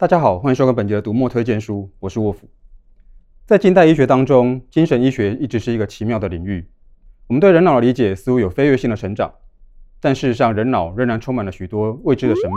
大家好，欢迎收看本节的读墨推荐书，我是沃夫。在近代医学当中，精神医学一直是一个奇妙的领域。我们对人脑的理解似乎有飞跃性的成长，但事实上，人脑仍然充满了许多未知的神秘。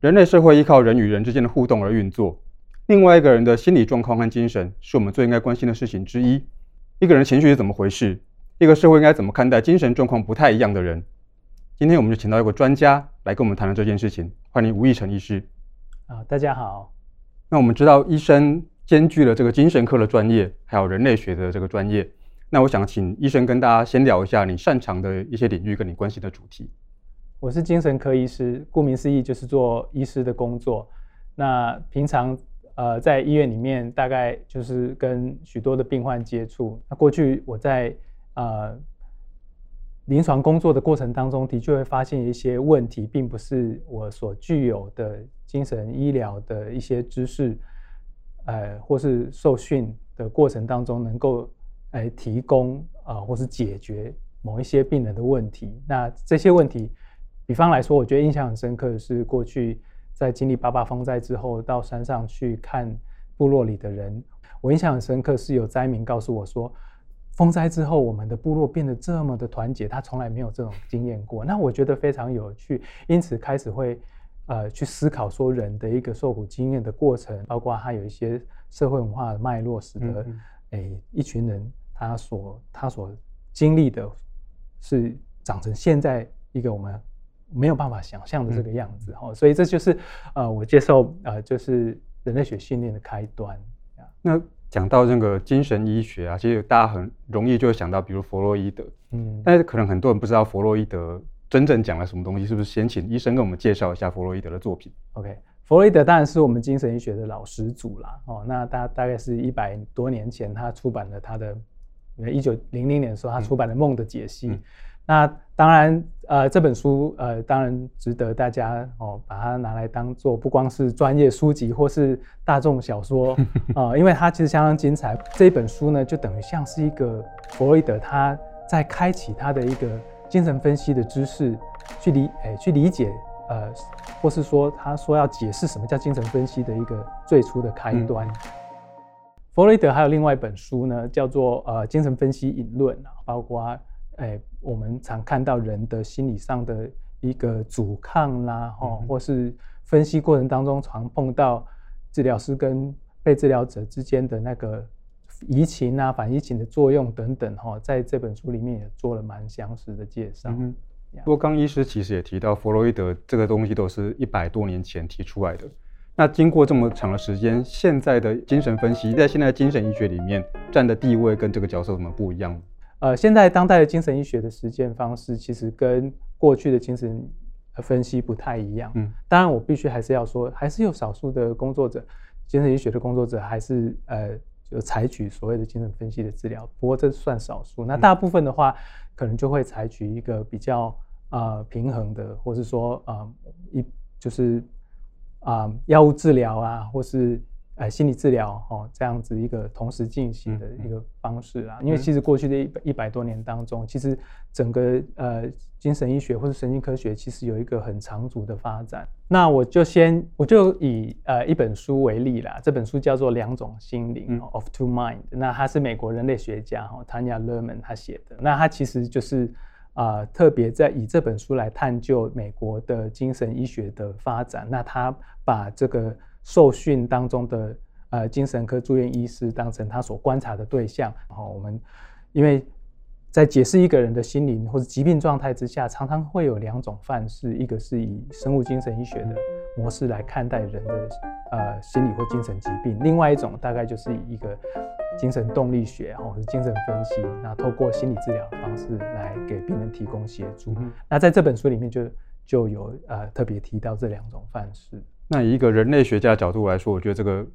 人类社会依靠人与人之间的互动而运作。另外一个人的心理状况和精神，是我们最应该关心的事情之一。一个人的情绪是怎么回事？一个社会应该怎么看待精神状况不太一样的人？今天我们就请到一个专家来跟我们谈谈这件事情。欢迎吴义成医师。啊，大家好。那我们知道医生兼具了这个精神科的专业，还有人类学的这个专业。那我想请医生跟大家先聊一下你擅长的一些领域，跟你关心的主题。我是精神科医师，顾名思义就是做医师的工作。那平常呃在医院里面，大概就是跟许多的病患接触。那过去我在呃，临床工作的过程当中，的确会发现一些问题，并不是我所具有的精神医疗的一些知识，呃，或是受训的过程当中能够来提供啊、或是解决某一些病人的问题。那这些问题，比方来说，我觉得印象很深刻的是，过去在经历八八风灾之后，到山上去看部落里的人，我印象很深刻，是有灾民告诉我说。风灾之后，我们的部落变得这么的团结，他从来没有这种经验过。那我觉得非常有趣，因此开始会呃去思考说人的一个受苦经验的过程，包括他有一些社会文化的脉络，使得诶、一群人他所他所经历的是长成现在一个我们没有办法想象的这个样子哈、嗯。所以这就是呃我接受呃就是人类学训练的开端。那讲到那个精神医学啊，其实大家很容易就会想到，比如弗洛伊德，嗯，但是可能很多人不知道弗洛伊德真正讲了什么东西，是不是？先请医生跟我们介绍一下弗洛伊德的作品。OK，弗洛伊德当然是我们精神医学的老始祖啦。哦，那大大概是一百多年前，他出版了他的，一九零零年的时候，他出版了《梦的解析》嗯。嗯那当然，呃，这本书呃，当然值得大家哦，把它拿来当做不光是专业书籍或是大众小说啊、呃，因为它其实相当精彩。这一本书呢，就等于像是一个弗洛伊德他在开启他的一个精神分析的知识，去理哎去理解呃，或是说他说要解释什么叫精神分析的一个最初的开端。嗯、弗洛伊德还有另外一本书呢，叫做呃《精神分析引论》啊，包括。哎，我们常看到人的心理上的一个阻抗啦，哈，或是分析过程当中常碰到治疗师跟被治疗者之间的那个移情啊、反移情的作用等等，哈，在这本书里面也做了蛮详实的介绍。嗯，不过刚医师其实也提到，弗洛伊德这个东西都是一百多年前提出来的。那经过这么长的时间，现在的精神分析在现在精神医学里面占的地位跟这个角色有什么不一样？呃，现在当代的精神医学的实践方式，其实跟过去的精神分析不太一样。嗯，当然，我必须还是要说，还是有少数的工作者，精神医学的工作者，还是呃，就采取所谓的精神分析的治疗。不过这算少数，那大部分的话，可能就会采取一个比较呃平衡的，或是说啊、呃、一就是啊、呃、药物治疗啊，或是。呃，心理治疗哦，这样子一个同时进行的一个方式啊，因为其实过去的一百一百多年当中，其实整个呃精神医学或者神经科学其实有一个很长足的发展。那我就先我就以呃一本书为例啦，这本书叫做《两种心灵》（Of Two Mind），那它是美国人类学家哈 Tanya Luhrmann 他写的。那他其实就是啊、呃、特别在以这本书来探究美国的精神医学的发展。那他把这个受训当中的呃精神科住院医师当成他所观察的对象，然后我们因为在解释一个人的心灵或者疾病状态之下，常常会有两种范式，一个是以生物精神医学的模式来看待人的呃心理或精神疾病，另外一种大概就是以一个精神动力学或者精神分析，那透过心理治疗的方式来给病人提供协助。那在这本书里面就就有呃特别提到这两种范式。那以一个人类学家的角度来说，我觉得这个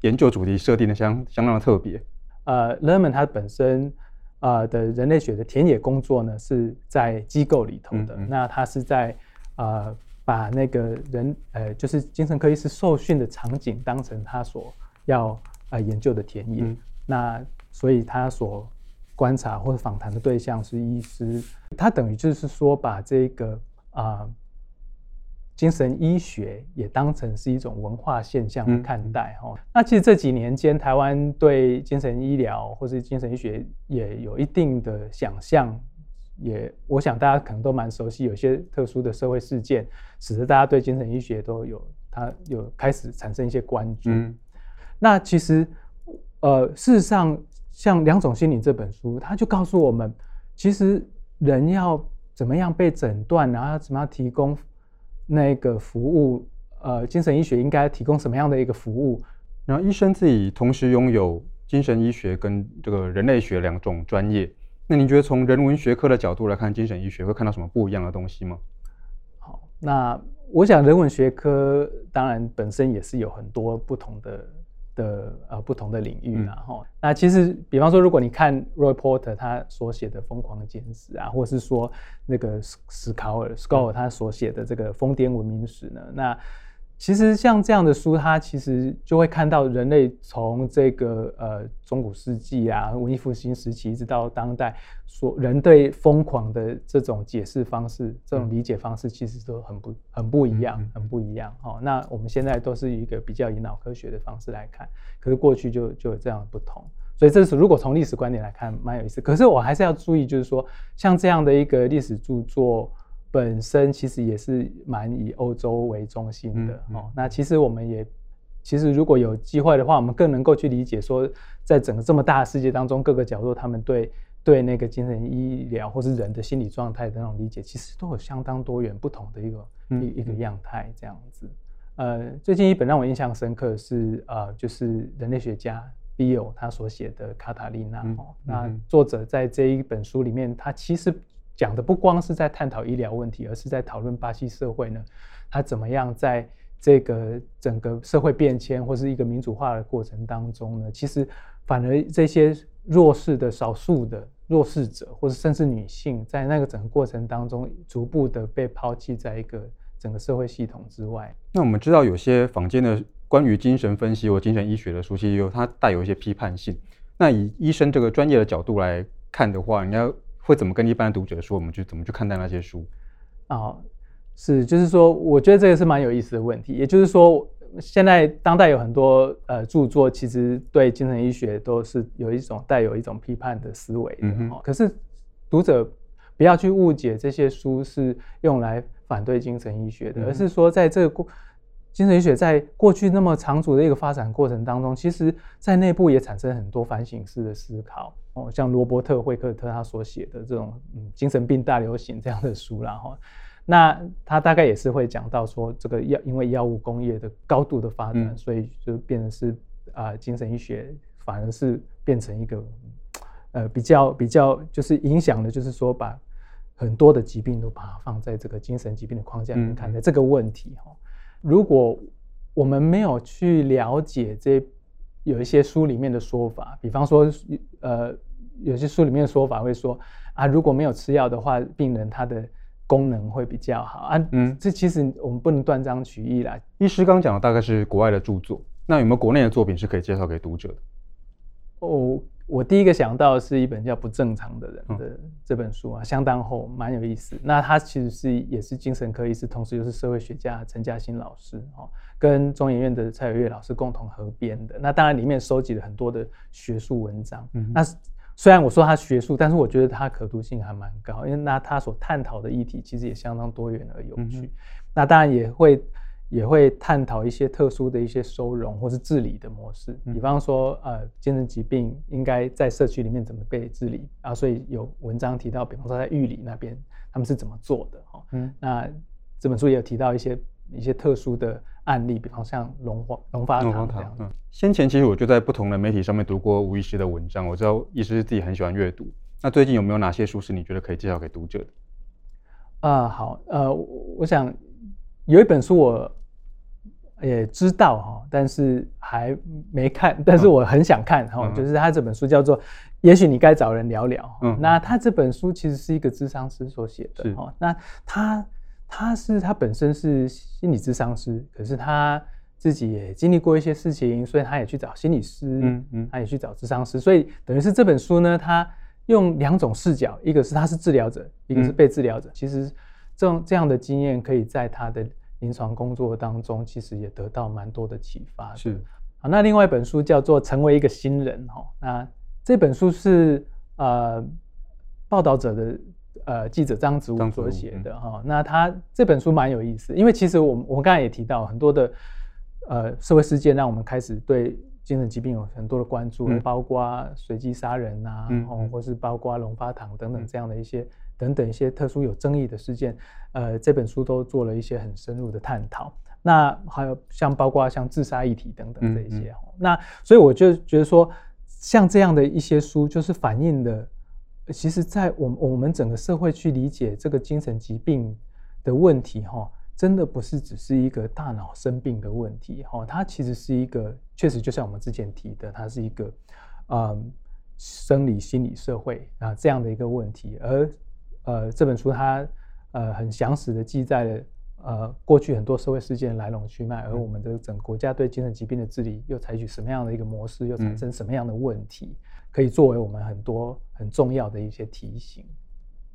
研究主题设定的相相当的特别。呃，Luhrmann 他本身呃的人类学的田野工作呢是在机构里头的，嗯嗯，那他是在呃把那个人呃就是精神科医师受训的场景当成他所要呃研究的田野，嗯、那所以他所观察或者访谈的对象是医师，他等于就是说把这个啊。呃精神医学也当成是一种文化现象来看待哈。那其实这几年间，台湾对精神医疗或是精神医学也有一定的想象，也我想大家可能都蛮熟悉，有些特殊的社会事件，使得大家对精神医学都有它有开始产生一些关注。嗯、那其实呃，事实上，像《两种心理》这本书，它就告诉我们，其实人要怎么样被诊断，然后要怎么样提供。那个服务，呃，精神医学应该提供什么样的一个服务？然后医生自己同时拥有精神医学跟这个人类学两种专业，那您觉得从人文学科的角度来看，精神医学会看到什么不一样的东西吗？好，那我想人文学科当然本身也是有很多不同的。的呃不同的领域然后、嗯、那其实比方说，如果你看 Roy Porter 他所写的《疯狂简史》啊，或是说那个史考尔 Scott 他所写的这个《疯癫文明史》呢，那。其实像这样的书，它其实就会看到人类从这个呃中古世纪啊、文艺复兴时期一直到当代，所人对疯狂的这种解释方式、这种理解方式，其实都很不很不一样，很不一样。哦，那我们现在都是一个比较以脑科学的方式来看，可是过去就就有这样的不同。所以这是如果从历史观点来看，蛮有意思。可是我还是要注意，就是说像这样的一个历史著作。本身其实也是蛮以欧洲为中心的哦。那其实我们也，其实如果有机会的话，我们更能够去理解说，在整个这么大的世界当中，各个角落他们对对那个精神医疗或是人的心理状态的那种理解，其实都有相当多元不同的一个一、嗯、一个样态这样子。呃，最近一本让我印象深刻是呃，就是人类学家 Beall 他所写的《卡塔利娜》哦。那作者在这一本书里面，他其实。讲的不光是在探讨医疗问题，而是在讨论巴西社会呢，它怎么样在这个整个社会变迁或是一个民主化的过程当中呢，其实反而这些弱势的少数的弱势者，或者甚至女性，在那个整个过程当中，逐步的被抛弃在一个整个社会系统之外。那我们知道，有些坊间的关于精神分析或精神医学的书籍，有它带有一些批判性。那以医生这个专业的角度来看的话，你要。会怎么跟一般的读者说？我们去怎么去看待那些书？哦，是，就是说，我觉得这个是蛮有意思的问题。也就是说，现在当代有很多呃著作，其实对精神医学都是有一种带有一种批判的思维的。嗯。可是读者不要去误解这些书是用来反对精神医学的，而是说在这个过。精神医学在过去那么长足的一个发展过程当中，其实在内部也产生很多反省式的思考。哦，像罗伯特·惠克特他所写的这种嗯精神病大流行这样的书啦哈，那他大概也是会讲到说，这个药因为药物工业的高度的发展，嗯、所以就变成是啊、呃、精神医学反而是变成一个呃比较比较就是影响的，就是说把很多的疾病都把它放在这个精神疾病的框架里面看待这个问题哈。如果我们没有去了解这有一些书里面的说法，比方说，呃，有些书里面的说法会说啊，如果没有吃药的话，病人他的功能会比较好啊。嗯，这其实我们不能断章取义啦。医师刚讲的大概是国外的著作，那有没有国内的作品是可以介绍给读者的？哦。我第一个想到的是一本叫《不正常的人》的这本书啊，相当厚，蛮有意思。那他其实是也是精神科医师，同时又是社会学家陈嘉欣老师哦，跟中研院的蔡有月老师共同合编的。那当然里面收集了很多的学术文章。嗯，那虽然我说他学术，但是我觉得他可读性还蛮高，因为那他所探讨的议题其实也相当多元而有趣。嗯、那当然也会。也会探讨一些特殊的一些收容或是治理的模式，比方说，呃，精神疾病应该在社区里面怎么被治理啊？所以有文章提到，比方说在玉里那边他们是怎么做的哈？嗯，那这本书也有提到一些一些特殊的案例，比方像龙华龙发堂这样。嗯，先前其实我就在不同的媒体上面读过吴医师的文章，我知道医师自己很喜欢阅读。那最近有没有哪些书是你觉得可以介绍给读者的？啊、呃，好，呃，我想有一本书我。也知道哈，但是还没看，但是我很想看哈、嗯，就是他这本书叫做《也许你该找人聊聊》。嗯，那他这本书其实是一个智商师所写的哈。那他他是他本身是心理智商师，可是他自己也经历过一些事情，所以他也去找心理师，嗯嗯，他也去找智商师，所以等于是这本书呢，他用两种视角，一个是他是治疗者，一个是被治疗者。嗯、其实这种这样的经验可以在他的。临床工作当中，其实也得到蛮多的启发。是，好，那另外一本书叫做《成为一个新人》哈，那这本书是呃报道者的呃记者张子武所写的哈，那他这本书蛮有意思，因为其实我们我们刚才也提到很多的呃社会事件，让我们开始对精神疾病有很多的关注，嗯、包括随机杀人啊，嗯、或是包括龙发堂等等这样的一些。等等一些特殊有争议的事件，呃，这本书都做了一些很深入的探讨。那还有像包括像自杀议题等等这一些，嗯。嗯、那所以我就觉得说，像这样的一些书，就是反映的，其实，在我们我们整个社会去理解这个精神疾病的问题，哈，真的不是只是一个大脑生病的问题，哈，它其实是一个，确实就像我们之前提的，它是一个，嗯，生理、心理、社会啊这样的一个问题，而呃，这本书它呃很详实的记载了呃过去很多社会事件的来龙去脉，而我们的整个国家对精神疾病的治理又采取什么样的一个模式，又产生什么样的问题，可以作为我们很多很重要的一些提醒。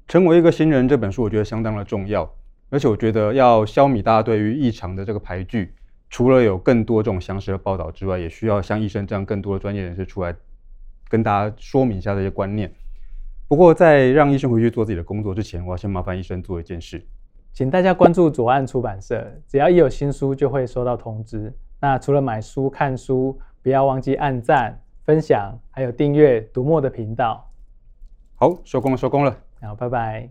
成为一个新人这本书，我觉得相当的重要，而且我觉得要消弭大家对于异常的这个排拒，除了有更多这种详实的报道之外，也需要像医生这样更多的专业人士出来跟大家说明一下这些观念。不过，在让医生回去做自己的工作之前，我要先麻烦医生做一件事，请大家关注左岸出版社，只要一有新书就会收到通知。那除了买书、看书，不要忘记按赞、分享，还有订阅读墨的频道。好，收工了，收工了。好，拜拜。